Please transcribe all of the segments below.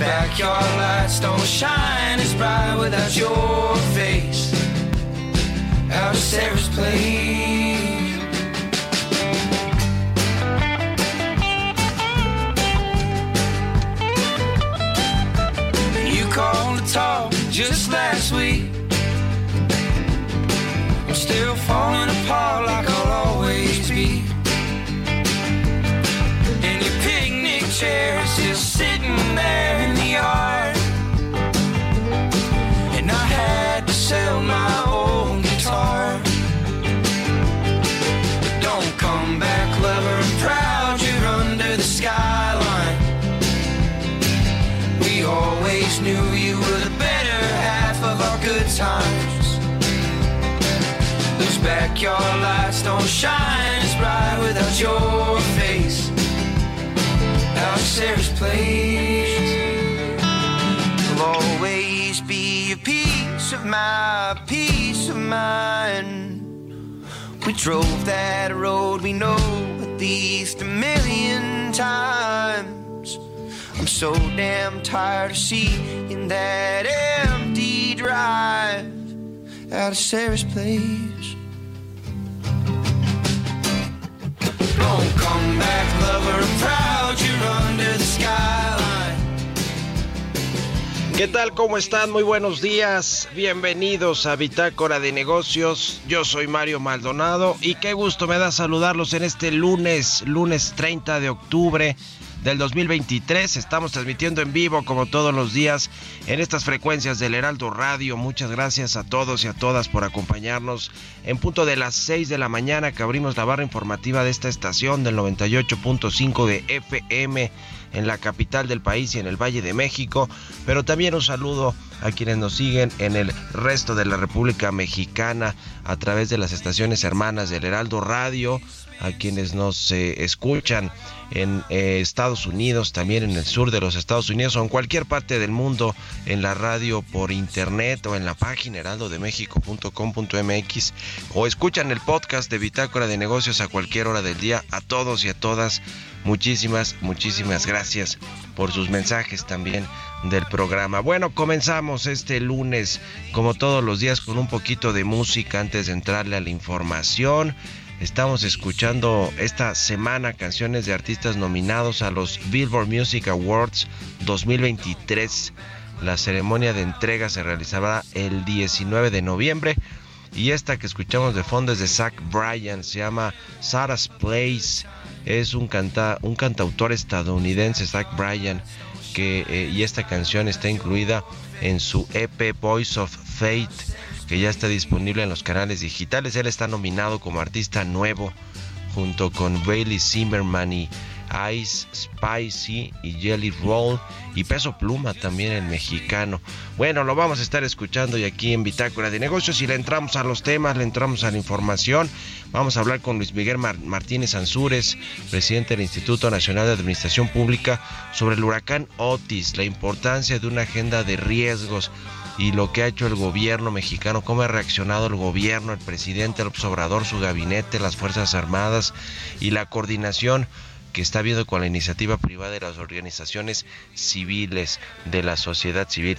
Backyard lights don't shine as bright without your face. Out of Sarah's place. You called to talk just last week. I'm still falling apart like Those backyard lights don't shine as bright without your face. Of Sarah's place. Will always be a piece of my peace of mind. We drove that road we know at least a million times. I'm so damn tired of seeing that empty drive out of Sarah's place. ¿Qué tal? ¿Cómo están? Muy buenos días. Bienvenidos a Bitácora de Negocios. Yo soy Mario Maldonado y qué gusto me da saludarlos en este lunes, lunes 30 de octubre del 2023. Estamos transmitiendo en vivo como todos los días en estas frecuencias del Heraldo Radio. Muchas gracias a todos y a todas por acompañarnos en punto de las 6 de la mañana que abrimos la barra informativa de esta estación del 98.5 de FM en la capital del país y en el Valle de México, pero también un saludo a quienes nos siguen en el resto de la República Mexicana a través de las estaciones hermanas del Heraldo Radio, a quienes nos escuchan en eh, Estados Unidos, también en el sur de los Estados Unidos o en cualquier parte del mundo en la radio por internet o en la página heraldodemexico.com.mx o escuchan el podcast de Bitácora de Negocios a cualquier hora del día. A todos y a todas, muchísimas, muchísimas gracias por sus mensajes también del programa. Bueno, comenzamos este lunes como todos los días con un poquito de música antes de entrarle a la información. Estamos escuchando esta semana canciones de artistas nominados a los Billboard Music Awards 2023. La ceremonia de entrega se realizará el 19 de noviembre. Y esta que escuchamos de fondo es de Zach Bryan, se llama Sarah's Place. Es un, canta, un cantautor estadounidense, Zach Bryan, que, eh, y esta canción está incluida en su EP Voice of Fate que ya está disponible en los canales digitales. Él está nominado como artista nuevo junto con Bailey Zimmerman y Ice Spicy y Jelly Roll y Peso Pluma también el mexicano. Bueno, lo vamos a estar escuchando y aquí en Bitácora de Negocios y le entramos a los temas, le entramos a la información. Vamos a hablar con Luis Miguel Martínez Ansúrez, presidente del Instituto Nacional de Administración Pública, sobre el huracán Otis, la importancia de una agenda de riesgos y lo que ha hecho el gobierno mexicano, cómo ha reaccionado el gobierno, el presidente, el observador, su gabinete, las Fuerzas Armadas y la coordinación que está habiendo con la iniciativa privada de las organizaciones civiles de la sociedad civil.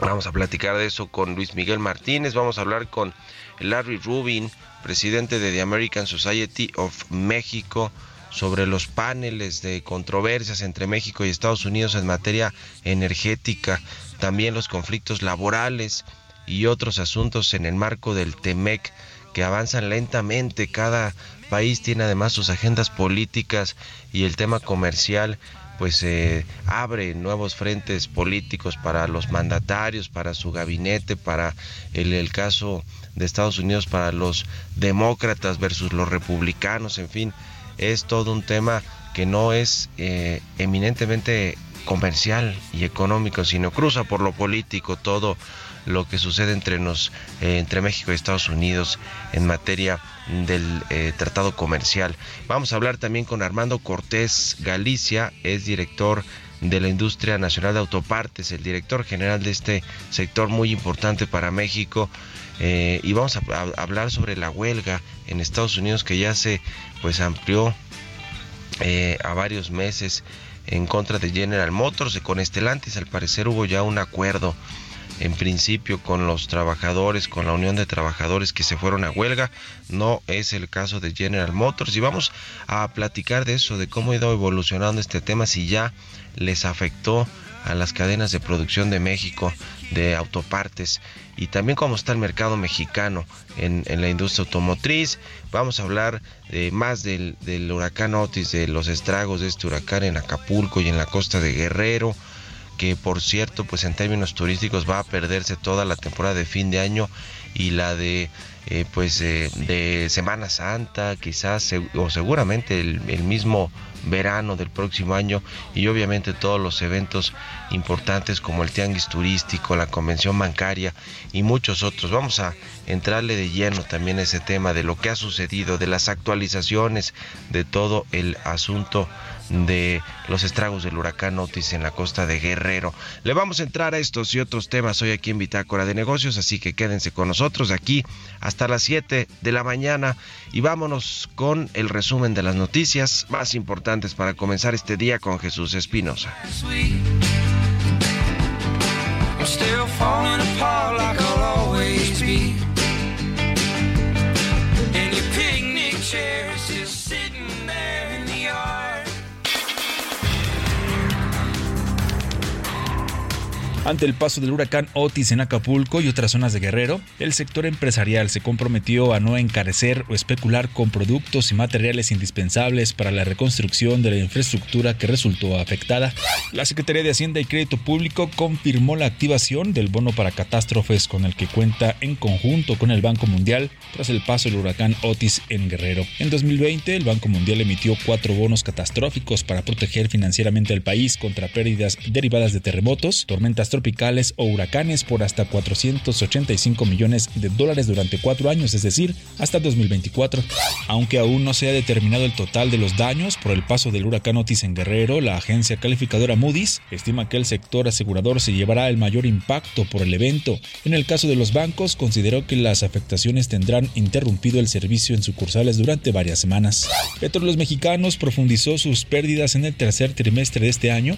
Vamos a platicar de eso con Luis Miguel Martínez, vamos a hablar con Larry Rubin, presidente de The American Society of México, sobre los paneles de controversias entre México y Estados Unidos en materia energética, también los conflictos laborales y otros asuntos en el marco del TEMEC que avanzan lentamente. Cada país tiene además sus agendas políticas y el tema comercial pues eh, abre nuevos frentes políticos para los mandatarios, para su gabinete, para el, caso de Estados Unidos, para los demócratas versus los republicanos, en fin, es todo un tema que no es eh, eminentemente comercial y económico, sino cruza por lo político todo lo que sucede entre, nos, eh, entre México y Estados Unidos en materia del eh, tratado comercial. Vamos a hablar también con Armando Cortés Galicia, es director de la industria nacional de autopartes, el director general de este sector muy importante para México. Eh, y vamos a, hablar sobre la huelga en Estados Unidos que ya se pues amplió a varios meses en contra de General Motors y con Estelantis al parecer hubo ya un acuerdo en principio con los trabajadores, con la Unión de Trabajadores que se fueron a huelga. No es el caso de General Motors y vamos a platicar de eso, de cómo ha ido evolucionando este tema, si ya les afectó a las cadenas de producción de México de autopartes y también cómo está el mercado mexicano en, en la industria automotriz. Vamos a hablar eh, más del, del huracán Otis, de los estragos de este huracán en Acapulco y en la costa de Guerrero que por cierto pues en términos turísticos va a perderse toda la temporada de fin de año y la de eh, pues eh, de Semana Santa quizás o seguramente el, el, mismo verano del próximo año y obviamente todos los eventos importantes como el tianguis turístico, la convención bancaria y muchos otros. Vamos a entrarle de lleno también a ese tema de lo que ha sucedido, de las actualizaciones de todo el asunto de los estragos del huracán Otis en la costa de Guerrero. Le vamos a entrar a estos y otros temas hoy aquí en Bitácora de Negocios, así que quédense con nosotros aquí hasta las 7 de la mañana y vámonos con el resumen de las noticias más importantes para comenzar este día con Jesús Espinosa. Ante el paso del huracán Otis en Acapulco y otras zonas de Guerrero, el sector empresarial se comprometió a no encarecer o especular con productos y materiales indispensables para la reconstrucción de la infraestructura que resultó afectada. La Secretaría de Hacienda y Crédito Público confirmó la activación del bono para catástrofes con el que cuenta en conjunto con el Banco Mundial tras el paso del huracán Otis en Guerrero. En 2020, el Banco Mundial emitió cuatro bonos catastróficos para proteger financieramente al país contra pérdidas derivadas de terremotos, tormentas tropicales o huracanes por hasta 485 millones de dólares durante cuatro años, es decir, hasta 2024. Aunque aún no se ha determinado el total de los daños por el paso del huracán Otis en Guerrero, la agencia calificadora Moody's estima que el sector asegurador se llevará el mayor impacto por el evento. En el caso de los bancos, consideró que las afectaciones tendrán interrumpido el servicio en sucursales durante varias semanas. Petróleos Mexicanos profundizó sus pérdidas en el tercer trimestre de este año,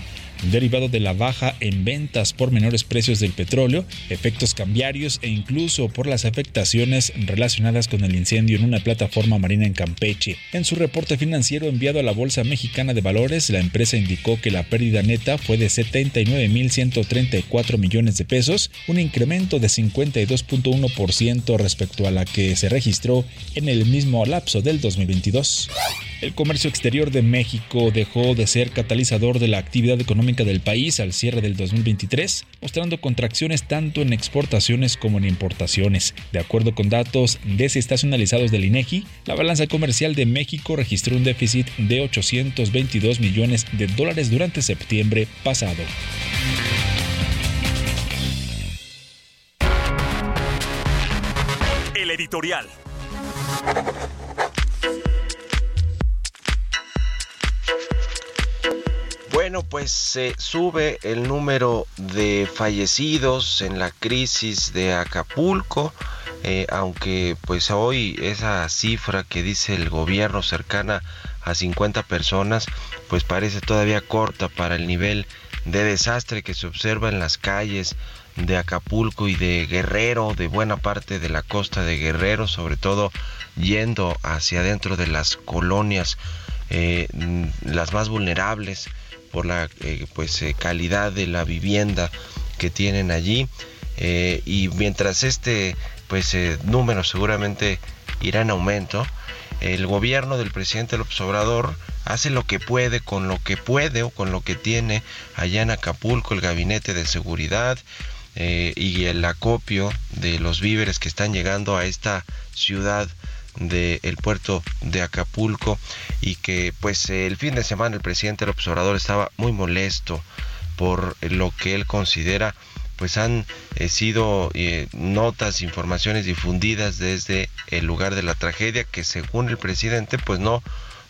derivado de la baja en ventas por menores precios del petróleo, efectos cambiarios e incluso por las afectaciones relacionadas con el incendio en una plataforma marina en Campeche. En su reporte financiero enviado a la Bolsa Mexicana de Valores, la empresa indicó que la pérdida neta fue de 79.134 millones de pesos, un incremento de 52.1% respecto a la que se registró en el mismo lapso del 2022. El comercio exterior de México dejó de ser catalizador de la actividad económica del país al cierre del 2023, mostrando contracciones tanto en exportaciones como en importaciones. De acuerdo con datos desestacionalizados del INEGI, la balanza comercial de México registró un déficit de 822 millones de dólares durante septiembre pasado. El editorial. Bueno, pues se sube el número de fallecidos en la crisis de Acapulco, eh, aunque pues hoy esa cifra que dice el gobierno cercana a 50 personas, pues parece todavía corta para el nivel de desastre que se observa en las calles de Acapulco y de Guerrero, de buena parte de la costa de Guerrero, sobre todo yendo hacia adentro de las colonias, eh, las más vulnerables por la eh, pues eh, calidad de la vivienda que tienen allí y mientras este pues número seguramente irá en aumento el gobierno del presidente López Obrador hace lo que puede con lo que puede o con lo que tiene allá en Acapulco el gabinete de seguridad eh, y el acopio de los víveres que están llegando a esta ciudad del puerto de Acapulco y que pues el fin de semana el presidente López Obrador estaba muy molesto por lo que él considera pues han eh, sido eh, notas, informaciones difundidas desde el lugar de la tragedia que según el presidente pues no,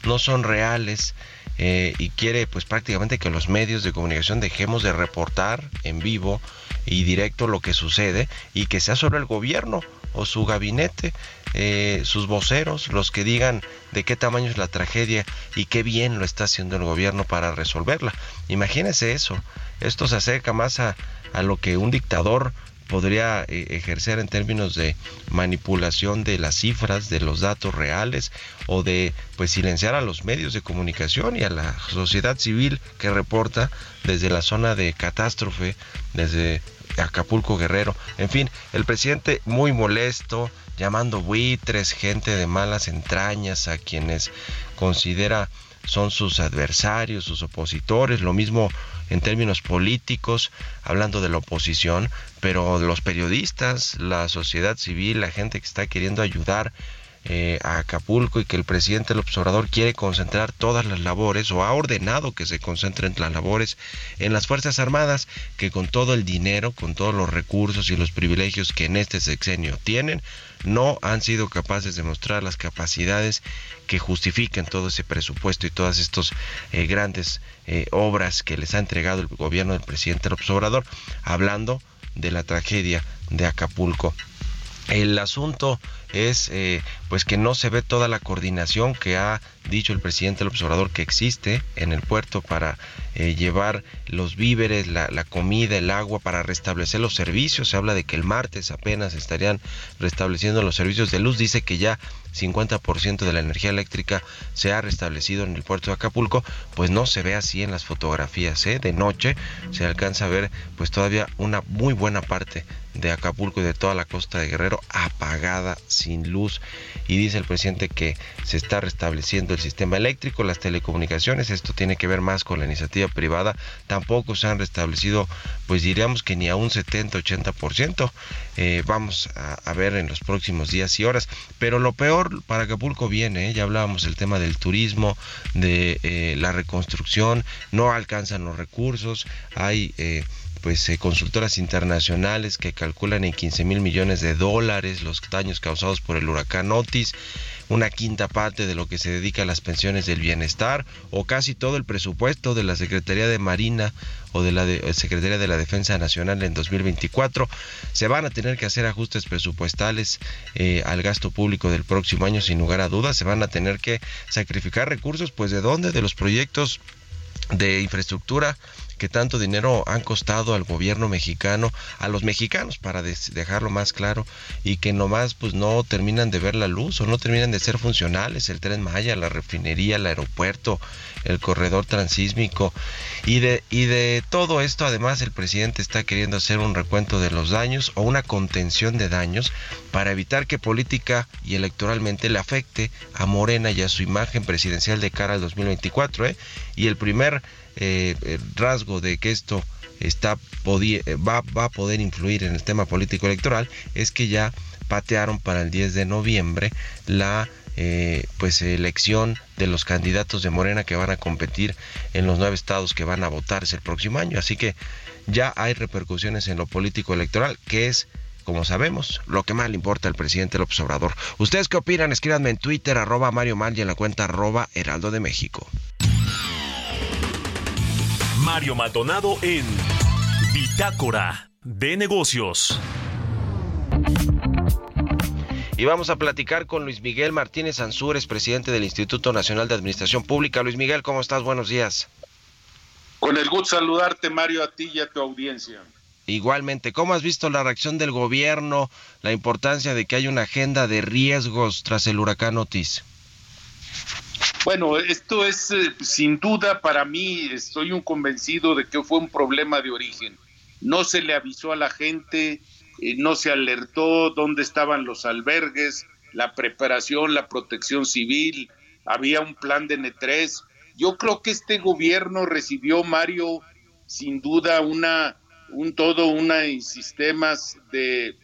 no son reales y quiere pues prácticamente que los medios de comunicación dejemos de reportar en vivo y directo lo que sucede y que sea sobre el gobierno o su gabinete, eh, sus voceros, los que digan de qué tamaño es la tragedia y qué bien lo está haciendo el gobierno para resolverla. Imagínese eso, esto se acerca más a, a lo que un dictador podría eh, ejercer en términos de manipulación de las cifras, de los datos reales o de pues silenciar a los medios de comunicación y a la sociedad civil que reporta desde la zona de catástrofe, desde Acapulco Guerrero. En fin, el presidente muy molesto, llamando buitres, gente de malas entrañas a quienes considera son sus adversarios, sus opositores, lo mismo en términos políticos, hablando de la oposición, pero los periodistas, la sociedad civil, la gente que está queriendo ayudar eh, a Acapulco y que el presidente del observador quiere concentrar todas las labores o ha ordenado que se concentren las labores en las Fuerzas Armadas que con todo el dinero, con todos los recursos y los privilegios que en este sexenio tienen, no han sido capaces de mostrar las capacidades que justifiquen todo ese presupuesto y todas estas eh, grandes eh, obras que les ha entregado el gobierno del presidente López Obrador, hablando de la tragedia de Acapulco. El asunto es eh, pues que no se ve toda la coordinación que ha dicho el presidente del observador que existe en el puerto para eh, llevar los víveres, la, la, comida, el agua, para restablecer los servicios. Se habla de que el martes apenas estarían restableciendo los servicios de luz. Dice que ya 50% de la energía eléctrica se ha restablecido en el puerto de Acapulco. Pues no se ve así en las fotografías. ¿eh? De noche se alcanza a ver pues todavía una muy buena parte de Acapulco y de toda la costa de Guerrero apagada, sin luz. Y dice el presidente que se está restableciendo el sistema eléctrico, las telecomunicaciones. Esto tiene que ver más con la iniciativa privada. Tampoco se han restablecido, pues diríamos que ni a un 70-80%. Eh, vamos a, ver en los próximos días y horas. Pero lo peor para Acapulco viene, ¿eh? ya hablábamos del tema del turismo, de eh, la reconstrucción. No alcanzan los recursos. Hay pues eh, consultoras internacionales que calculan en 15 mil millones de dólares los daños causados por el huracán Otis, una quinta parte de lo que se dedica a las pensiones del bienestar o casi todo el presupuesto de la Secretaría de Marina o de la eh, Secretaría de la Defensa Nacional en 2024. Se van a tener que hacer ajustes presupuestales eh, al gasto público del próximo año sin lugar a dudas. Se van a tener que sacrificar recursos, pues de dónde? De los proyectos de infraestructura que tanto dinero han costado al gobierno mexicano, a los mexicanos, para dejarlo más claro, y que nomás pues no terminan de ver la luz o no terminan de ser funcionales, el tren Maya, la refinería, el aeropuerto, el corredor transísmico, y de, y de todo esto además el presidente está queriendo hacer un recuento de los daños o una contención de daños para evitar que política y electoralmente le afecte a Morena y a su imagen presidencial de cara al 2024, ¿eh? y el primer eh, rasgo de que esto está va, va a poder influir en el tema político electoral es que ya patearon para el 10 de noviembre la eh, pues elección de los candidatos de Morena que van a competir en los nueve estados que van a votarse el próximo año. Así que ya hay repercusiones en lo político electoral, que es, como sabemos, lo que más le importa al presidente López Obrador. ¿Ustedes qué opinan? Escríbanme en Twitter, arroba Mario Mal y en la cuenta arroba Heraldo de México. Mario Maldonado en Bitácora de Negocios. Y vamos a platicar con Luis Miguel Martínez Ansúrez, presidente del Instituto Nacional de Administración Pública. Luis Miguel, ¿cómo estás? Buenos días. Con el gusto saludarte, Mario, a ti y a tu audiencia. Igualmente, ¿cómo has visto la reacción del gobierno, la importancia de que haya una agenda de riesgos tras el huracán Otis? Bueno, esto es eh, sin duda para mí, estoy un convencido de que fue un problema de origen. No se le avisó a la gente, eh, no se alertó dónde estaban los albergues, la preparación, la protección civil, había un plan de N3. Yo creo que este gobierno recibió, Mario, sin duda, una, un todo, una sistemas de,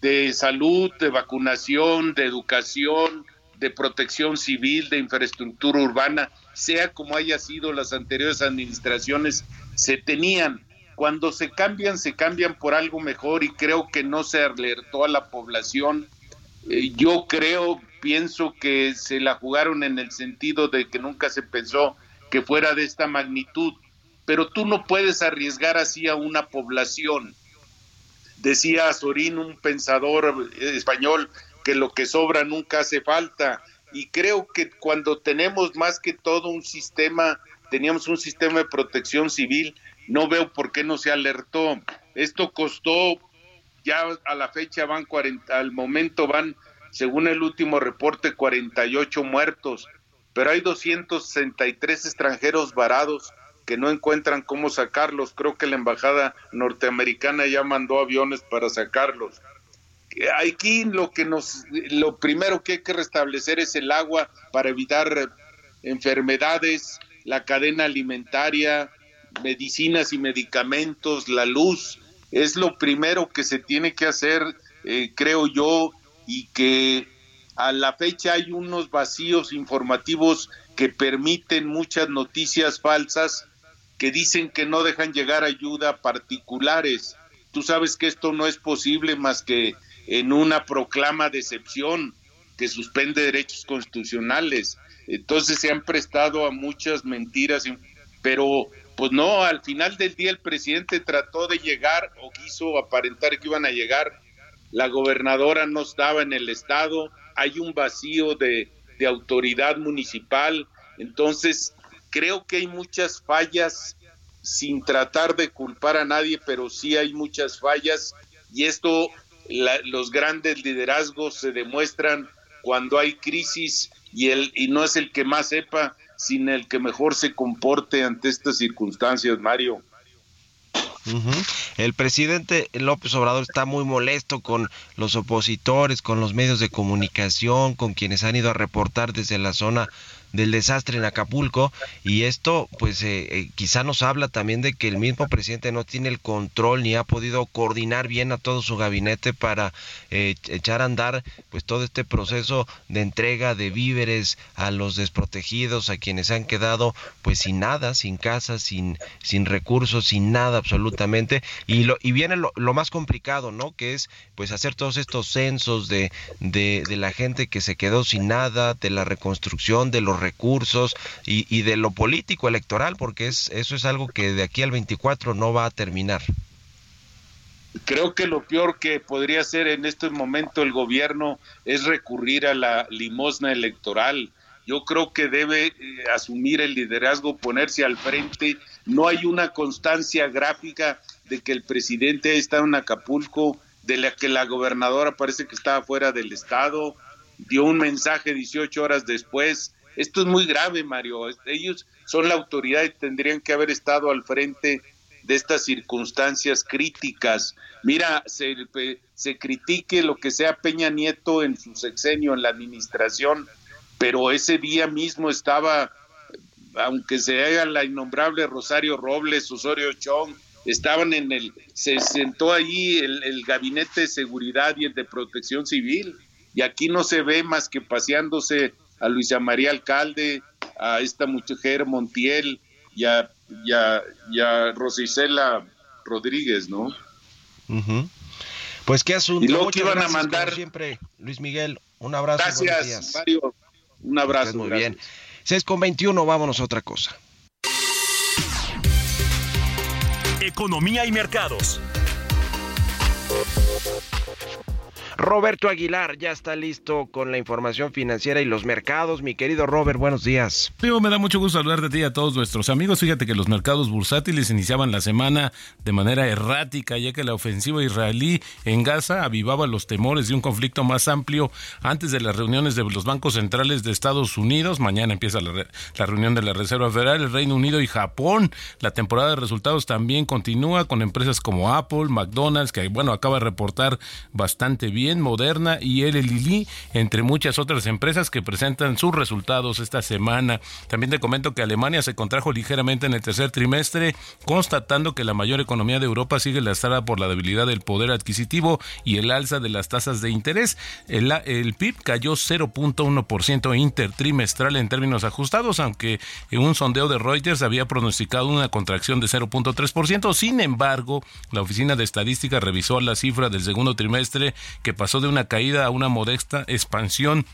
de salud, de vacunación, de educación, de protección civil, de infraestructura urbana, sea como haya sido las anteriores administraciones, se tenían cuando se cambian, se cambian por algo mejor y creo que no se alertó a la población. Eh, yo creo, pienso que se la jugaron en el sentido de que nunca se pensó que fuera de esta magnitud, pero tú no puedes arriesgar así a una población. Decía Sorín, un pensador español, que lo que sobra nunca hace falta. Y creo que cuando tenemos más que todo un sistema, teníamos un sistema de protección civil, no veo por qué no se alertó. Esto costó, ya a la fecha van 40, al momento van, según el último reporte, 48 muertos, pero hay 263 extranjeros varados que no encuentran cómo sacarlos. Creo que la embajada norteamericana ya mandó aviones para sacarlos. Aquí lo que nos, lo primero que hay que restablecer es el agua para evitar enfermedades, la cadena alimentaria, medicinas y medicamentos, la luz, es lo primero que se tiene que hacer, eh, creo yo, y que a la fecha hay unos vacíos informativos que permiten muchas noticias falsas que dicen que no dejan llegar ayuda a particulares. Tú sabes que esto no es posible más que en una proclama de excepción que suspende derechos constitucionales. Entonces se han prestado a muchas mentiras, pero pues no, al final del día el presidente trató de llegar o quiso aparentar que iban a llegar. La gobernadora no estaba en el estado, hay un vacío de, de autoridad municipal. Entonces, creo que hay muchas fallas sin tratar de culpar a nadie, pero sí hay muchas fallas y esto, los grandes liderazgos se demuestran cuando hay crisis y, el, y no es el que más sepa, sin el que mejor se comporte ante estas circunstancias, Mario. El presidente López Obrador está muy molesto con los opositores, con los medios de comunicación, con quienes han ido a reportar desde la zona del desastre en Acapulco. Y esto pues eh, eh, quizá nos habla también de que el mismo presidente no tiene el control ni ha podido coordinar bien a todo su gabinete para eh, echar a andar pues todo este proceso de entrega de víveres a los desprotegidos a quienes han quedado pues sin nada sin casa sin sin recursos sin nada absolutamente. Y lo y viene lo, más complicado no que es pues hacer todos estos censos de de la gente que se quedó sin nada de la reconstrucción de los recursos y, de lo político electoral, porque es, eso es algo que de aquí al 24 no va a terminar. Creo que lo peor que podría hacer en este momento el gobierno es recurrir a la limosna electoral. Yo creo que debe eh, asumir el liderazgo, ponerse al frente. No hay una constancia gráfica de que el presidente está en Acapulco, de la que la gobernadora parece que estaba fuera del estado, dio un mensaje 18 horas después, esto es muy grave, Mario. Ellos son la autoridad y tendrían que haber estado al frente de estas circunstancias críticas. Mira, se, se critique lo que sea Peña Nieto en su sexenio, en la administración, pero ese día mismo estaba, aunque se haga la innombrable Rosario Robles, Osorio Chong, estaban en el, se sentó allí el, el gabinete de seguridad y el de protección civil, y aquí no se ve más que paseándose a Luisa María Alcalde, a esta mujer Montiel y a, y Rosicela Rodríguez, ¿no? Pues qué asunto. Y luego que iban a mandar. siempre, Luis Miguel, un abrazo. Gracias, Mario. Un abrazo. muy bien. 6 con 21, vámonos a otra cosa. economía y mercados. Roberto Aguilar ya está listo con la información financiera y los mercados. Mi querido Robert, buenos días. Primo, me da mucho gusto hablar de ti y a todos nuestros amigos. Fíjate que los mercados bursátiles iniciaban la semana de manera errática, ya que la ofensiva israelí en Gaza avivaba los temores de un conflicto más amplio antes de las reuniones de los bancos centrales de Estados Unidos. Mañana empieza la, la reunión de la Reserva Federal, el Reino Unido y Japón. La temporada de resultados también continúa con empresas como Apple, McDonald's, que bueno, acaba de reportar bastante bien Moderna y el Lilly, entre muchas otras empresas que presentan sus resultados esta semana. También te comento que Alemania se contrajo ligeramente en el tercer trimestre, constatando que la mayor economía de Europa sigue lastrada por la debilidad del poder adquisitivo y el alza de las tasas de interés. El, el PIB cayó 0.1% intertrimestral en términos ajustados, aunque un sondeo de Reuters había pronosticado una contracción de 0.3%. Sin embargo, la Oficina de Estadística revisó la cifra del segundo trimestre que pasó de una caída a una modesta expansión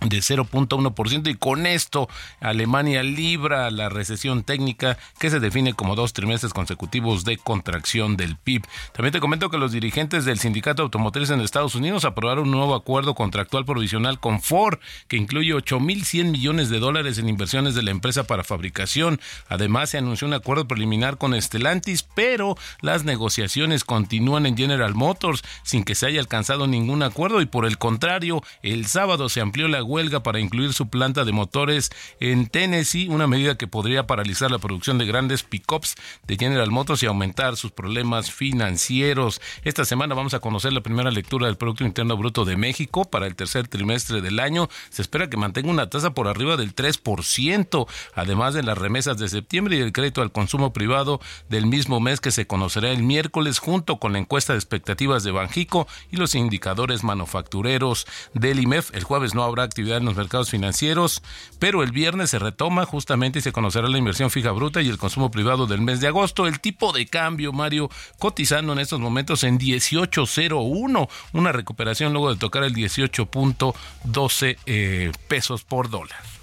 de 0.1% y con esto Alemania libra la recesión técnica que se define como dos trimestres consecutivos de contracción del PIB. También te comento que los dirigentes del sindicato automotriz en Estados Unidos aprobaron un nuevo acuerdo contractual provisional con Ford que incluye 8.100 millones de dólares en inversiones de la empresa para fabricación. Además se anunció un acuerdo preliminar con Stellantis, pero las negociaciones continúan en General Motors sin que se haya alcanzado ningún acuerdo y por el contrario, el sábado se amplió la huelga para incluir su planta de motores en Tennessee, una medida que podría paralizar la producción de grandes pickups de General Motors y aumentar sus problemas financieros. Esta semana vamos a conocer la primera lectura del Producto Interno Bruto de México para el tercer trimestre del año. Se espera que mantenga una tasa por arriba del 3%, además de las remesas de septiembre y el crédito al consumo privado del mismo mes que se conocerá el miércoles junto con la encuesta de expectativas de Banjico y los indicadores manufactureros del IMEF. El jueves no habrá actividad en los mercados financieros, pero el viernes se retoma justamente y se conocerá la inversión fija bruta y el consumo privado del mes de agosto. El tipo de cambio, Mario, cotizando en estos momentos en 18.01, una recuperación luego de tocar el 18.12 eh, pesos por dólar.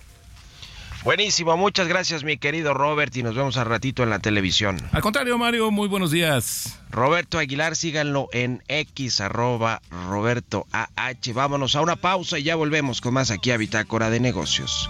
Buenísimo, muchas gracias mi querido Robert y nos vemos al ratito en la televisión. Al contrario, Mario, muy buenos días. Roberto Aguilar, síganlo en X arroba Roberto AH. Vámonos a una pausa y ya volvemos con más aquí a Bitácora de Negocios.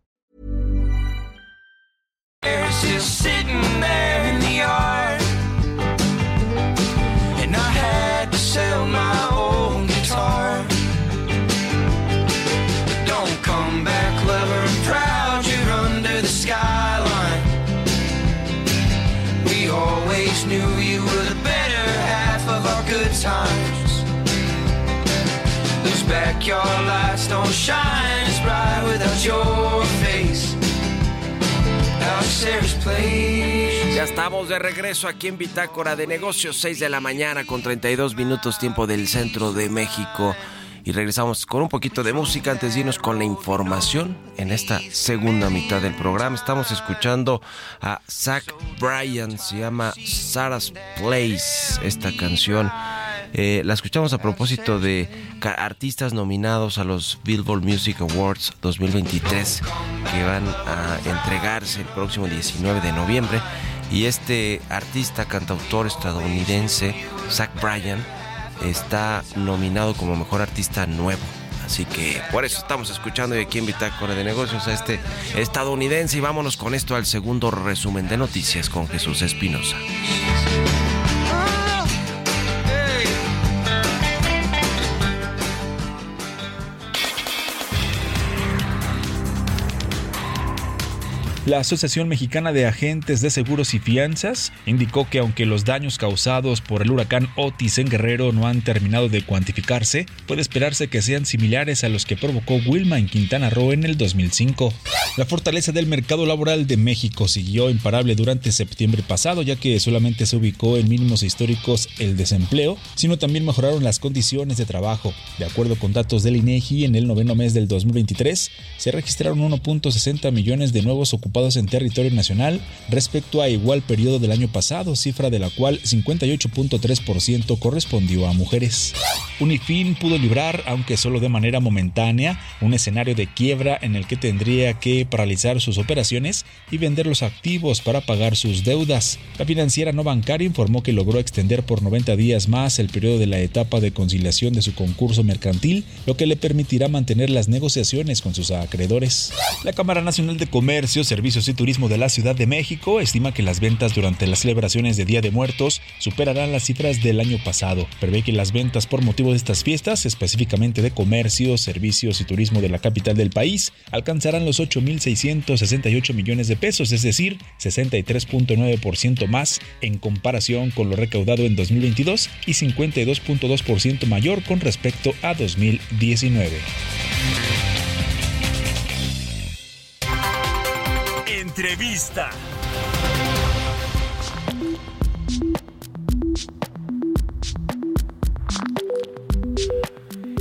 There's just sitting there in the yard. And I had to sell my old guitar. Don't come back clever and proud, you're under the skyline. We always knew you were the better half of our good times. Those backyard lights don't shine as bright without your Ya estamos de regreso aquí en Bitácora de Negocios, 6 de la mañana con 32 minutos tiempo del centro de México. Y regresamos con un poquito de música antes de irnos con la información en esta segunda mitad del programa. Estamos escuchando a Zach Bryan, se llama Sarah's Place, esta canción. Eh, la escuchamos a propósito de artistas nominados a los Billboard Music Awards 2023 que van a entregarse el próximo 19 de noviembre. Y este artista, cantautor estadounidense, Zach Bryan, está nominado como mejor artista nuevo. Así que por eso estamos escuchando hoy aquí en Bitácora de Negocios a este estadounidense. Y vámonos con esto al segundo resumen de noticias con Jesús Espinosa. La Asociación Mexicana de Agentes de Seguros y Fianzas indicó que aunque los daños causados por el huracán Otis en Guerrero no han terminado de cuantificarse, puede esperarse que sean similares a los que provocó Wilma en Quintana Roo en el 2005. La fortaleza del mercado laboral de México siguió imparable durante septiembre pasado, ya que solamente se ubicó en mínimos históricos el desempleo, sino también mejoraron las condiciones de trabajo. De acuerdo con datos del INEGI, en el noveno mes del 2023 se registraron 1.60 millones de nuevos ocupados en territorio nacional respecto a igual periodo del año pasado, cifra de la cual 58.3% correspondió a mujeres. Unifin pudo librar, aunque solo de manera momentánea, un escenario de quiebra en el que tendría que paralizar sus operaciones y vender los activos para pagar sus deudas. La financiera no bancaria informó que logró extender por 90 días más el periodo de la etapa de conciliación de su concurso mercantil, lo que le permitirá mantener las negociaciones con sus acreedores. La Cámara Nacional de Comercio, Servicios y Turismo de la Ciudad de México estima que las ventas durante las celebraciones de Día de Muertos superarán las cifras del año pasado. Prevé que las ventas por motivo de estas fiestas, específicamente de comercio, servicios y turismo de la capital del país, alcanzarán los 8.668 millones de pesos, es decir, 63.9% más en comparación con lo recaudado en 2022 y 52.2% mayor con respecto a 2019. Entrevista.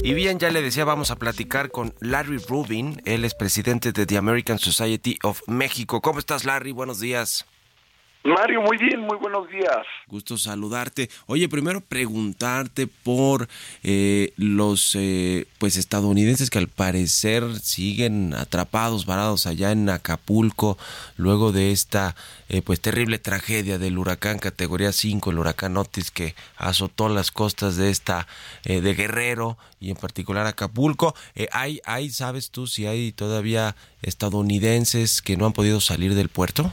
Y bien, ya le decía, vamos a platicar con Larry Rubin, él es presidente de The American Society of México. ¿Cómo estás, Larry? Buenos días. Mario, muy bien, muy buenos días. Gusto saludarte. Oye, primero preguntarte por eh, los eh, pues estadounidenses que al parecer siguen atrapados, varados allá en Acapulco, luego de esta eh, pues terrible tragedia del huracán categoría 5, el huracán Otis que azotó las costas de esta eh, de Guerrero y en particular Acapulco. Eh, hay, hay, ¿sabes tú si hay todavía estadounidenses que no han podido salir del puerto?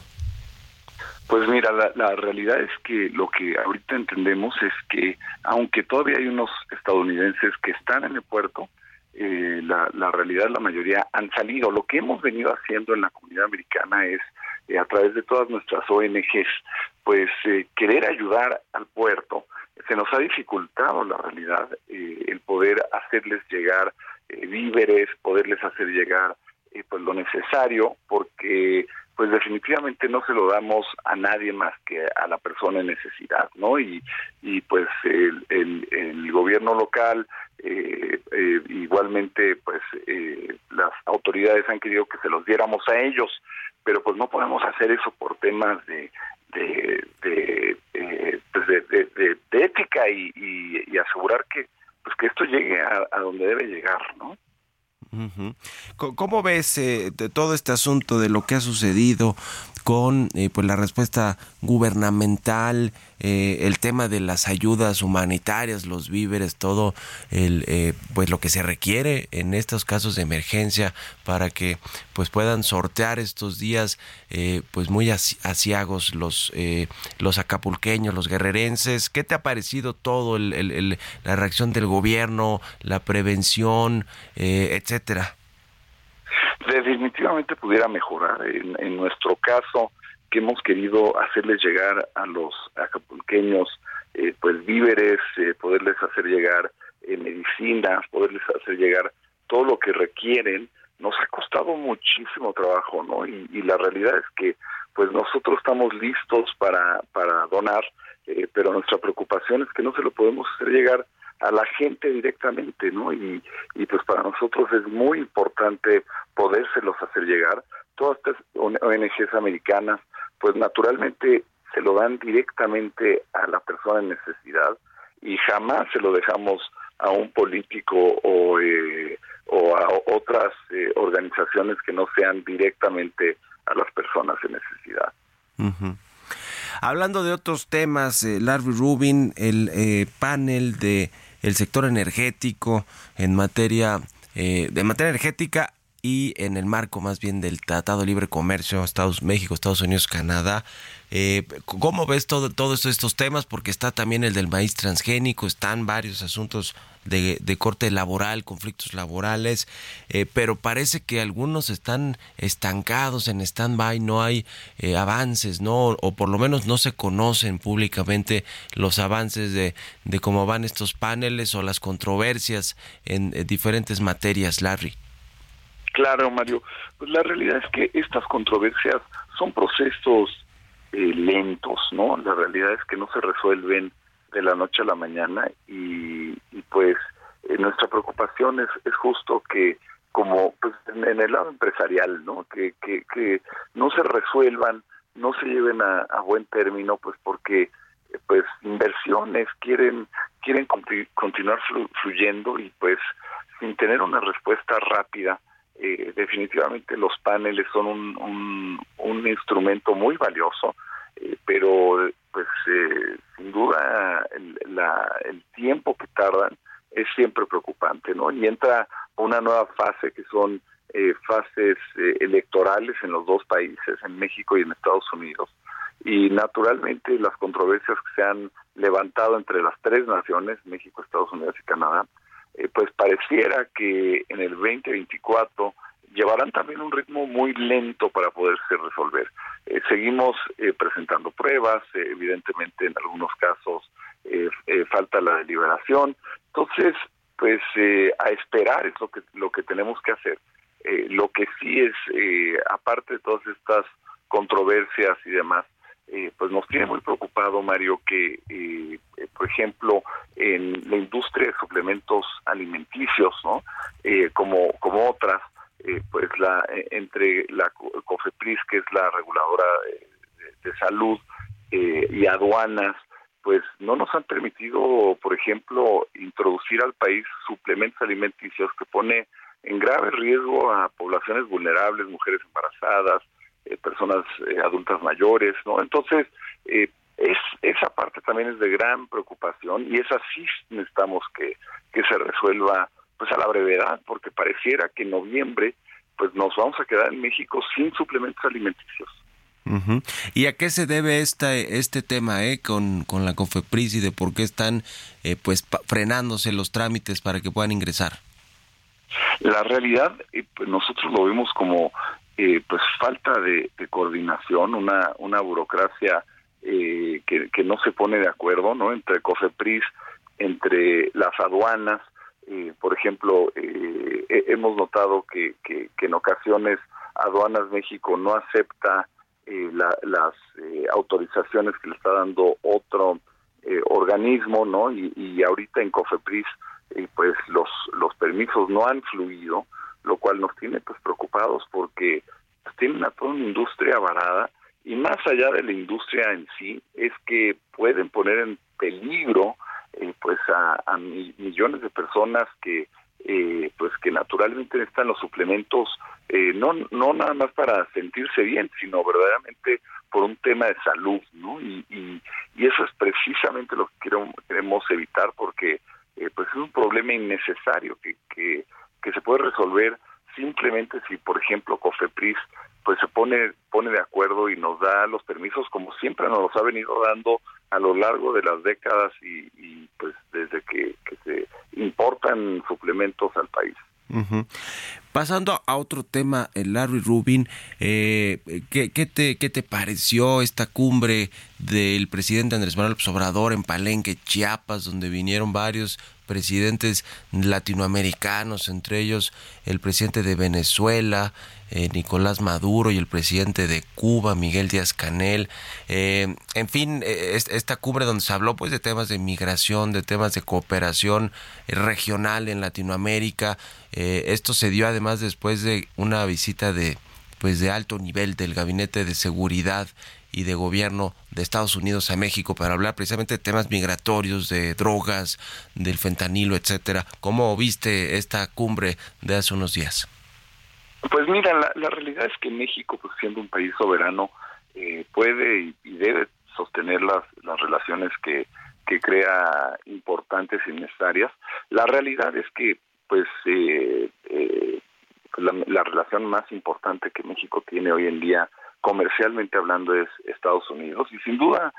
Pues mira, la, la, realidad es que lo que ahorita entendemos es que aunque todavía hay unos estadounidenses que están en el puerto, eh, la, la, realidad la mayoría han salido. Lo que hemos venido haciendo en la comunidad americana es, eh, a través de todas nuestras ONGs, pues eh, querer ayudar al puerto. Se nos ha dificultado la realidad eh, el poder hacerles llegar eh, víveres, poderles hacer llegar pues lo necesario, porque pues definitivamente no se lo damos a nadie más que a la persona en necesidad, ¿no? Y, y pues el, el, el gobierno local, eh, eh, igualmente pues eh, las autoridades han querido que se los diéramos a ellos, pero pues no podemos hacer eso por temas de de, de, eh, pues de, de, de ética y, y, y, asegurar que pues que esto llegue a, a donde debe llegar, ¿no? ¿Cómo ves eh, de todo este asunto de lo que ha sucedido con eh, pues la respuesta gubernamental, eh, el tema de las ayudas humanitarias, los víveres, todo el eh, pues lo que se requiere en estos casos de emergencia para que pues puedan sortear estos días pues muy asiagos los los acapulqueños, los guerrerenses. ¿Qué te ha parecido todo el, la reacción del gobierno, la prevención, etcétera? Definitivamente pudiera mejorar. En, nuestro caso, que hemos querido hacerles llegar a los acapulqueños eh, pues víveres, eh, poderles hacer llegar eh, medicinas, poderles hacer llegar todo lo que requieren, nos ha costado muchísimo trabajo, ¿no? Y, y la realidad es que pues nosotros estamos listos para, para donar, pero nuestra preocupación es que no se lo podemos hacer llegar a la gente directamente, ¿no? Y, pues para nosotros es muy importante podérselos hacer llegar. Todas estas ONGs americanas, pues naturalmente se lo dan directamente a la persona en necesidad y jamás se lo dejamos a un político o, eh, o a otras eh, organizaciones que no sean directamente a las personas en necesidad. Hablando de otros temas, eh, Larry Rubin, el eh, panel de el sector energético en materia eh, de materia energética y en el marco más bien del Tratado de Libre Comercio Estados México, Estados Unidos, Canadá. Eh, ¿Cómo ves todo, todos estos temas? Porque está también el del maíz transgénico, están varios asuntos de, corte laboral, conflictos laborales, eh, pero parece que algunos están estancados en stand-by, no hay eh, avances, ¿no? O por lo menos no se conocen públicamente los avances de, de cómo van estos paneles o las controversias en diferentes materias, Larry. Claro, Mario. Pues la realidad es que estas controversias son procesos eh, lentos, ¿no? La realidad es que no se resuelven de la noche a la mañana y, pues eh, nuestra preocupación es, es justo que como pues, en, el lado empresarial, ¿no? Que no se resuelvan, no se lleven a, a buen término, pues porque pues inversiones quieren quieren continuar fluyendo y pues sin tener una respuesta rápida eh, definitivamente los paneles son un, instrumento muy valioso, eh, pero pues eh, sin duda el, la, el tiempo que tardan es siempre preocupante, ¿no? Y entra una nueva fase que son fases electorales en los dos países, en México y en Estados Unidos. Y naturalmente las controversias que se han levantado entre las tres naciones, México, Estados Unidos y Canadá, eh, pues pareciera que en el 2024 llevarán también un ritmo muy lento para poderse resolver. Eh, seguimos eh, presentando pruebas, evidentemente en algunos casos falta la deliberación, entonces pues a esperar es lo que lo que tenemos que hacer. lo que sí es, aparte de todas estas controversias y demás, eh, pues nos tiene muy preocupado, Mario, que, eh, por ejemplo, en la industria de suplementos alimenticios, ¿no? Eh, como, como otras, pues la entre la COFEPRIS, que es la reguladora de, salud, y aduanas, pues no nos han permitido, por ejemplo, introducir al país suplementos alimenticios que pone en grave riesgo a poblaciones vulnerables, mujeres embarazadas, eh, personas eh, adultas mayores, ¿no? Entonces, eh, es, esa parte también es de gran preocupación y esa sí necesitamos que, que se resuelva pues a la brevedad, porque pareciera que en noviembre pues nos vamos a quedar en México sin suplementos alimenticios. ¿Y a qué se debe esta, este tema eh, con, con la COFEPRIS y de por qué están pues frenándose los trámites para que puedan ingresar? La realidad, pues nosotros lo vemos como eh, pues falta de, coordinación, una, una burocracia eh, que, que, no se pone de acuerdo, ¿no? Entre COFEPRIS, entre las aduanas, eh, por ejemplo, hemos notado que, que, en ocasiones Aduanas México no acepta las autorizaciones que le está dando otro organismo, no y, y, ahorita en Cofepris pues los los permisos no han fluido lo cual nos tiene pues preocupados porque pues, tienen a toda una industria varada y más allá de la industria en sí es que pueden poner en peligro eh, pues a, millones de personas que eh, pues que naturalmente necesitan los suplementos eh, no no nada más para sentirse bien sino verdaderamente por un tema de salud no y, y, eso es precisamente lo que queremos, evitar porque eh, pues es un problema innecesario que, que que se puede resolver simplemente si por ejemplo Cofepris pues se pone pone de acuerdo y nos da los permisos como siempre nos los ha venido dando a lo largo de las décadas y, pues desde que, se importan suplementos al país. Pasando a otro tema, eh, Larry Rubin, eh, ¿qué, te, ¿qué te pareció esta cumbre del presidente Andrés Manuel López en Palenque, Chiapas, donde vinieron varios presidentes latinoamericanos, entre ellos el presidente de Venezuela, eh, Nicolás Maduro y el presidente de Cuba, Miguel Díaz Canel. Eh, en fin, eh, esta cumbre donde se habló pues de temas de migración, de temas de cooperación regional en Latinoamérica. esto se dio además después de una visita de pues de alto nivel del gabinete de seguridad y de gobierno de Estados Unidos a México para hablar precisamente de temas migratorios, de drogas, del fentanilo, etcétera. ¿Cómo viste esta cumbre de hace unos días? Pues mira, la, realidad es que México, pues siendo un país soberano, eh, puede y, debe sostener las, las relaciones que, que crea importantes y necesarias. La realidad es que, pues, eh, eh, la, la, relación más importante que México tiene hoy en día, comercialmente hablando, es Estados Unidos. Y sin duda,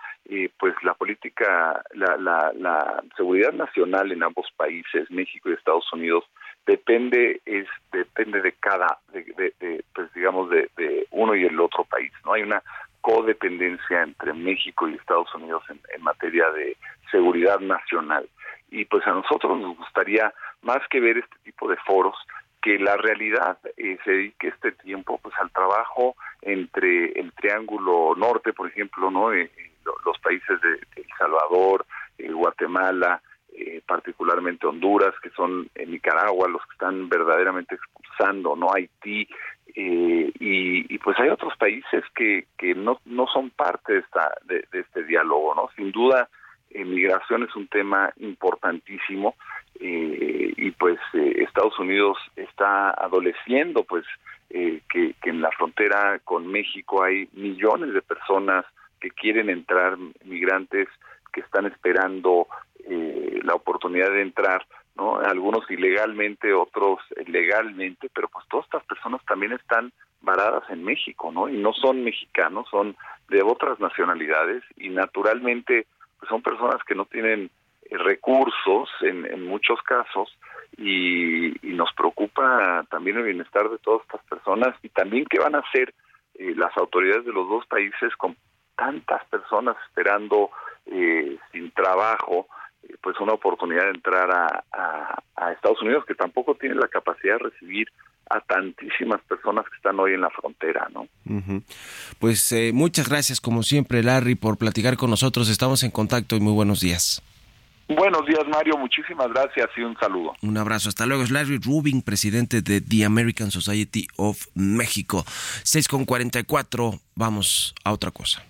pues la política, la, la, la seguridad nacional en ambos países, México y Estados Unidos, depende es depende de cada de, pues digamos de, uno y el otro país no hay una codependencia entre México y Estados Unidos en, materia de seguridad nacional. Y pues a nosotros nos gustaría más que ver este tipo de foros que la realidad eh, se dedique este tiempo pues al trabajo entre el triángulo norte por ejemplo no eh, eh, los países de, El Salvador Guatemala eh, particularmente Honduras, que son en Nicaragua los que están verdaderamente expulsando, no Haití, eh, y, pues hay otros países que, que no, no son parte de, esta, de, este diálogo, ¿no? Sin duda, migración es un tema importantísimo eh, y pues Estados Unidos está adoleciendo pues que, que en la frontera con México hay millones de personas que quieren entrar, migrantes que están esperando eh, la oportunidad de entrar, ¿no? Algunos ilegalmente, otros legalmente, pero pues todas estas personas también están varadas en México, ¿no? Y no son mexicanos, son de otras nacionalidades y naturalmente pues son personas que no tienen eh, recursos en, en muchos casos y, nos preocupa también el bienestar de todas estas personas y también qué van a hacer eh, las autoridades de los dos países con tantas personas esperando eh, sin trabajo pues una oportunidad de entrar a, Estados Unidos que tampoco tiene la capacidad de recibir a tantísimas personas que están hoy en la frontera, ¿no? Pues eh, muchas gracias como siempre Larry por platicar con nosotros. Estamos en contacto y muy buenos días. Buenos días, Mario. Muchísimas gracias y un saludo. Un abrazo. Hasta luego. Es Larry Rubin, presidente de The American Society of México. 6 con 44. Vamos a otra cosa.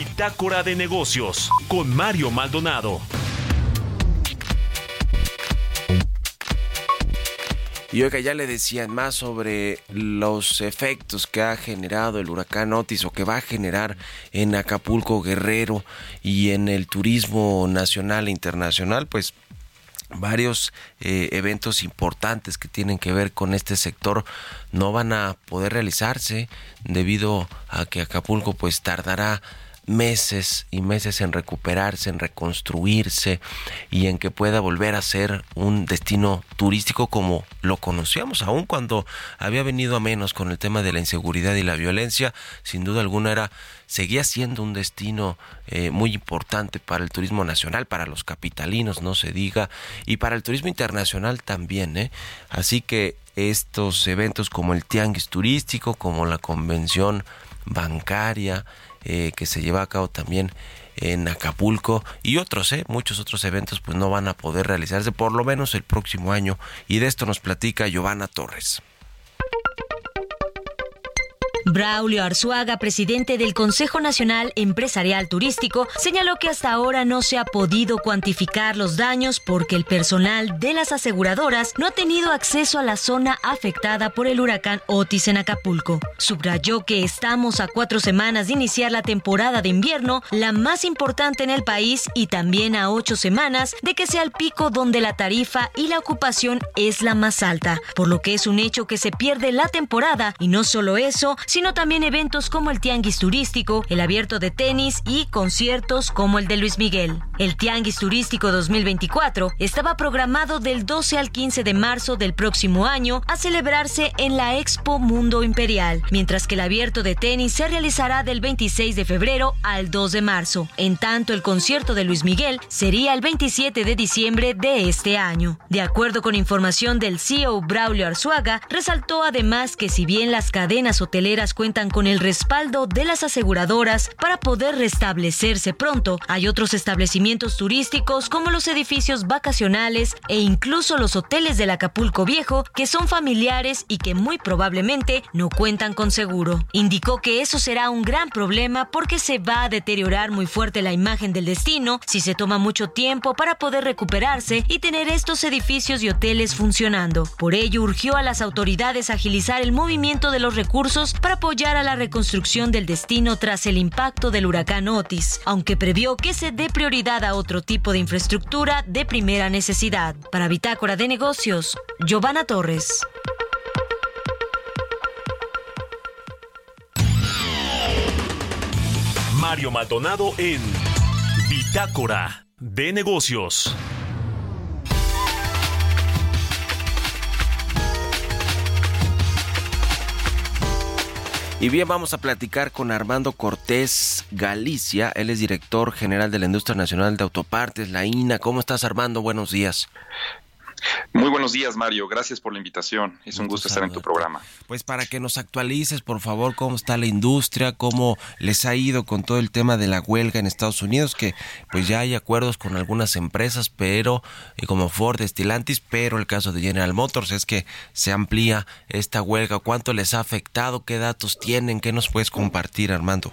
Bitácora de negocios con Mario Maldonado. Y que ya le decían más sobre los efectos que ha generado el huracán Otis o que va a generar en Acapulco Guerrero y en el turismo nacional e internacional, pues varios eh, eventos importantes que tienen que ver con este sector no van a poder realizarse debido a que Acapulco pues tardará meses y meses en recuperarse, en reconstruirse y en que pueda volver a ser un destino turístico como lo conocíamos, aun cuando había venido a menos con el tema de la inseguridad y la violencia, sin duda alguna era seguía siendo un destino eh, muy importante para el turismo nacional, para los capitalinos, no se diga, y para el turismo internacional también. ¿eh? Así que estos eventos como el Tianguis Turístico, como la Convención Bancaria, eh, que se lleva a cabo también en Acapulco y otros, eh, muchos otros eventos pues no van a poder realizarse por lo menos el próximo año y de esto nos platica Giovanna Torres. Braulio Arzuaga, presidente del Consejo Nacional Empresarial Turístico, señaló que hasta ahora no se ha podido cuantificar los daños porque el personal de las aseguradoras no ha tenido acceso a la zona afectada por el huracán Otis en Acapulco. Subrayó que estamos a cuatro semanas de iniciar la temporada de invierno, la más importante en el país, y también a ocho semanas de que sea el pico donde la tarifa y la ocupación es la más alta, por lo que es un hecho que se pierde la temporada y no solo eso, sino también eventos como el Tianguis Turístico, el Abierto de Tenis y conciertos como el de Luis Miguel. El Tianguis Turístico 2024 estaba programado del 12 al 15 de marzo del próximo año a celebrarse en la Expo Mundo Imperial, mientras que el Abierto de Tenis se realizará del 26 de febrero al 2 de marzo. En tanto, el concierto de Luis Miguel sería el 27 de diciembre de este año. De acuerdo con información del CEO Braulio Arzuaga, resaltó además que si bien las cadenas hoteleras cuentan con el respaldo de las aseguradoras para poder restablecerse pronto, hay otros establecimientos turísticos como los edificios vacacionales e incluso los hoteles del Acapulco Viejo que son familiares y que muy probablemente no cuentan con seguro. Indicó que eso será un gran problema porque se va a deteriorar muy fuerte la imagen del destino si se toma mucho tiempo para poder recuperarse y tener estos edificios y hoteles funcionando. Por ello urgió a las autoridades agilizar el movimiento de los recursos para apoyar a la reconstrucción del destino tras el impacto del huracán Otis, aunque previó que se dé prioridad a otro tipo de infraestructura de primera necesidad. Para Bitácora de Negocios, Giovanna Torres. Mario Maldonado en Bitácora de Negocios. Y bien, vamos a platicar con Armando Cortés Galicia. Él es director general de la Industria Nacional de Autopartes, la INA. ¿Cómo estás, Armando? Buenos días. Muy buenos días, Mario. Gracias por la invitación. Es un gusto estar en tu programa. Pues para que nos actualices, por favor, cómo está la industria, cómo les ha ido con todo el tema de la huelga en Estados Unidos, que pues ya hay acuerdos con algunas empresas, pero y como Ford, Estilantis, pero el caso de General Motors es que se amplía esta huelga. ¿Cuánto les ha afectado? ¿Qué datos tienen? ¿Qué nos puedes compartir, Armando?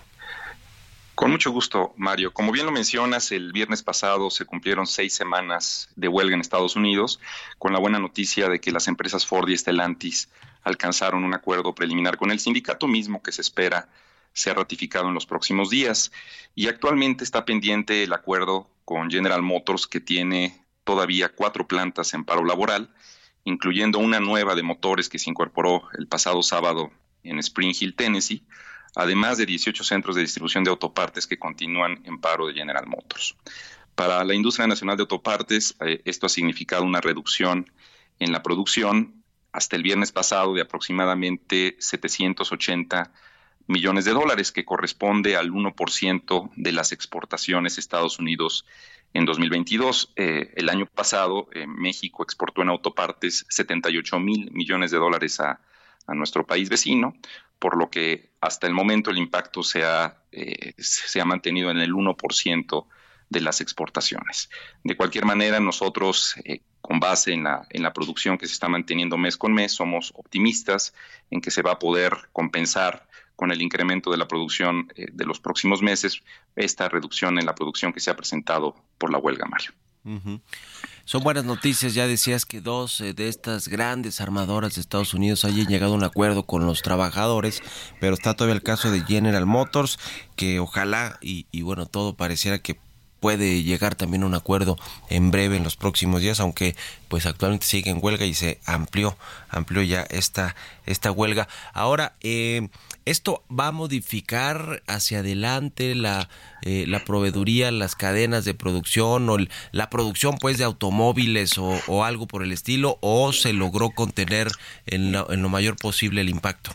Con mucho gusto, Mario. Como bien lo mencionas, el viernes pasado se cumplieron seis semanas de huelga en Estados Unidos, con la buena noticia de que las empresas Ford y Stellantis alcanzaron un acuerdo preliminar con el sindicato mismo que se espera sea ratificado en los próximos días. Y actualmente está pendiente el acuerdo con General Motors, que tiene todavía cuatro plantas en paro laboral, incluyendo una nueva de motores que se incorporó el pasado sábado en Spring Hill, Tennessee además de 18 centros de distribución de autopartes que continúan en paro de General Motors. Para la industria nacional de autopartes, eh, esto ha significado una reducción en la producción hasta el viernes pasado de aproximadamente 780 millones de dólares, que corresponde al 1% de las exportaciones Estados Unidos en 2022. Eh, el año pasado, eh, México exportó en autopartes 78 mil millones de dólares a, a nuestro país vecino, por lo que hasta el momento el impacto se ha, eh, se ha mantenido en el 1% de las exportaciones. De cualquier manera, nosotros, eh, con base en la, en la producción que se está manteniendo mes con mes, somos optimistas en que se va a poder compensar con el incremento de la producción eh, de los próximos meses esta reducción en la producción que se ha presentado por la huelga, Mario. Son buenas noticias, ya decías que dos eh, de estas grandes armadoras de Estados Unidos hayan llegado a un acuerdo con los trabajadores, pero está todavía el caso de General Motors, que ojalá y, bueno, todo pareciera que puede llegar también a un acuerdo en breve en los próximos días, aunque pues actualmente sigue en huelga y se amplió, amplió ya esta, esta huelga. Ahora, eh, ¿Esto va a modificar hacia adelante la, eh, la proveeduría, las cadenas de producción o la producción pues de automóviles o, algo por el estilo o se logró contener en lo, en lo mayor posible el impacto?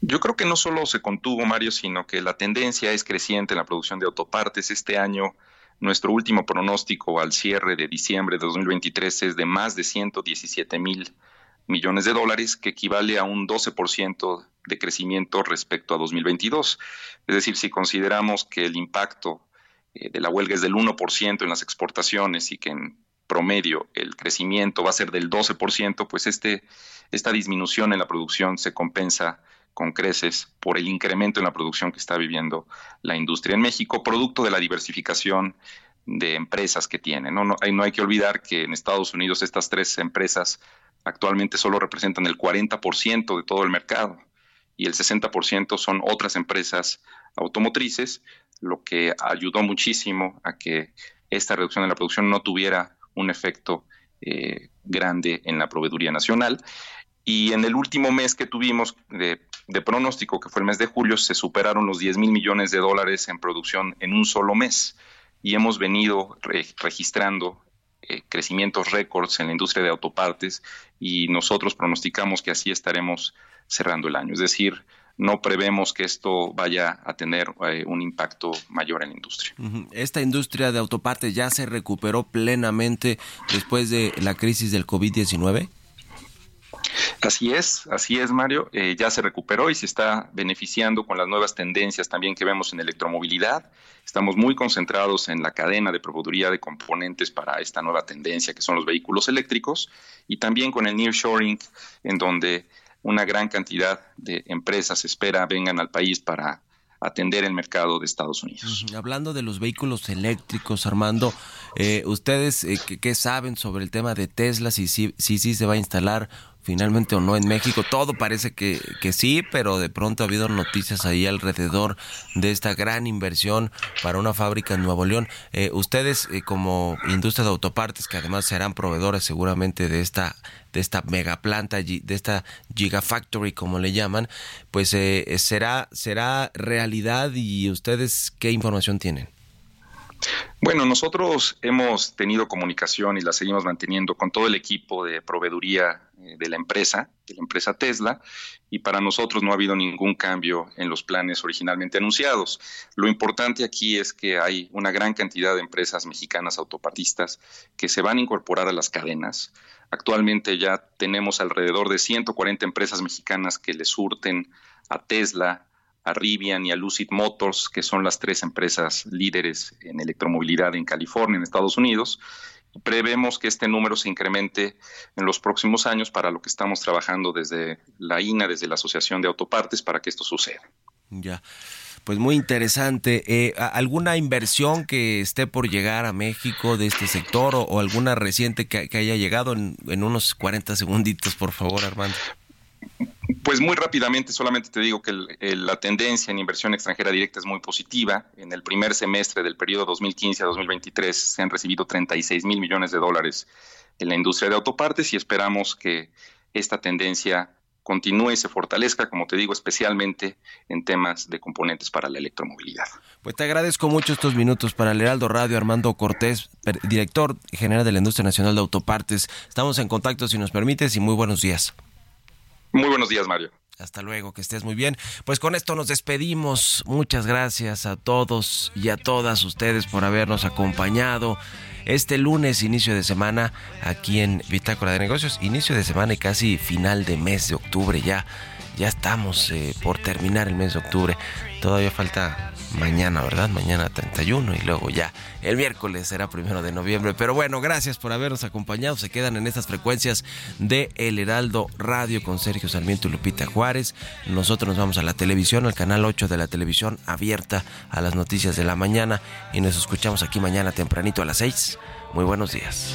Yo creo que no solo se contuvo, Mario, sino que la tendencia es creciente en la producción de autopartes. Este año, nuestro último pronóstico al cierre de diciembre de 2023 es de más de 117 mil millones de dólares, que equivale a un 12% de crecimiento respecto a 2022. Es decir, si consideramos que el impacto eh, de la huelga es del 1% en las exportaciones y que en promedio el crecimiento va a ser del 12%, pues este, esta disminución en la producción se compensa con creces por el incremento en la producción que está viviendo la industria en México, producto de la diversificación de empresas que tiene. No, no, hay, no hay que olvidar que en Estados Unidos estas tres empresas actualmente solo representan el 40% de todo el mercado y el 60% son otras empresas automotrices, lo que ayudó muchísimo a que esta reducción de la producción no tuviera un efecto eh, grande en la proveeduría nacional. Y en el último mes que tuvimos de, pronóstico, que fue el mes de julio, se superaron los 10 mil millones de dólares en producción en un solo mes. Y hemos venido registrando eh, crecimientos récords en la industria de autopartes y nosotros pronosticamos que así estaremos cerrando el año. Es decir, no prevemos que esto vaya a tener eh, un impacto mayor en la industria. ¿Esta industria de autopartes ya se recuperó plenamente después de la crisis del COVID-19? Así es, así es, Mario. Eh, ya se recuperó y se está beneficiando con las nuevas tendencias también que vemos en electromovilidad. Estamos muy concentrados en la cadena de proveeduría de componentes para esta nueva tendencia que son los vehículos eléctricos y también con el nearshoring, en donde una gran cantidad de empresas espera vengan al país para atender el mercado de Estados Unidos. Hablando de los vehículos eléctricos, Armando, eh, ¿ustedes eh, qué, saben sobre el tema de Tesla? Si sí si, si, se va a instalar finalmente o no en México. Todo parece que, que sí, pero de pronto ha habido noticias ahí alrededor de esta gran inversión para una fábrica en Nuevo León. Eh, ustedes como industria de autopartes, que además serán proveedores seguramente de esta de esta mega planta, de esta gigafactory como le llaman, pues eh, será será realidad y ustedes qué información tienen. Bueno, nosotros hemos tenido comunicación y la seguimos manteniendo con todo el equipo de proveeduría eh, de la empresa, de la empresa Tesla, y para nosotros no ha habido ningún cambio en los planes originalmente anunciados. Lo importante aquí es que hay una gran cantidad de empresas mexicanas autopartistas que se van a incorporar a las cadenas. Actualmente ya tenemos alrededor de 140 empresas mexicanas que le surten a Tesla, a Rivian y a Lucid Motors, que son las tres empresas líderes en electromovilidad en California, en Estados Unidos. Prevemos que este número se incremente en los próximos años para lo que estamos trabajando desde la INA, desde la Asociación de Autopartes, para que esto suceda. Ya. Pues muy interesante. Eh, ¿Alguna inversión que esté por llegar a México de este sector o, alguna reciente que, haya llegado en, unos 40 segunditos, por favor, Armando? Pues muy rápidamente, solamente te digo que la tendencia en inversión extranjera directa es muy positiva. En el primer semestre del periodo 2015 a 2023 se han recibido 36 mil millones de dólares en la industria de autopartes y esperamos que esta tendencia continúe y se fortalezca, como te digo, especialmente en temas de componentes para la electromovilidad. Pues te agradezco mucho estos minutos para el Heraldo Radio, Armando Cortés, director general de la Industria Nacional de Autopartes. Estamos en contacto, si nos permites, y muy buenos días. Muy buenos días, Mario. Hasta luego, que estés muy bien. Pues con esto nos despedimos. Muchas gracias a todos y a todas ustedes por habernos acompañado este lunes, inicio de semana, aquí en Bitácora de Negocios. Inicio de semana y casi final de mes de octubre. Ya, ya estamos eh, por terminar el mes de octubre. Todavía falta mañana, ¿verdad? Mañana 31 y luego ya el miércoles será primero de noviembre. Pero bueno, gracias por habernos acompañado. Se quedan en estas frecuencias de El Heraldo Radio con Sergio Sarmiento y Lupita Juárez. Nosotros nos vamos a la televisión, al canal 8 de la televisión abierta a las noticias de la mañana y nos escuchamos aquí mañana tempranito a las 6. Muy buenos días.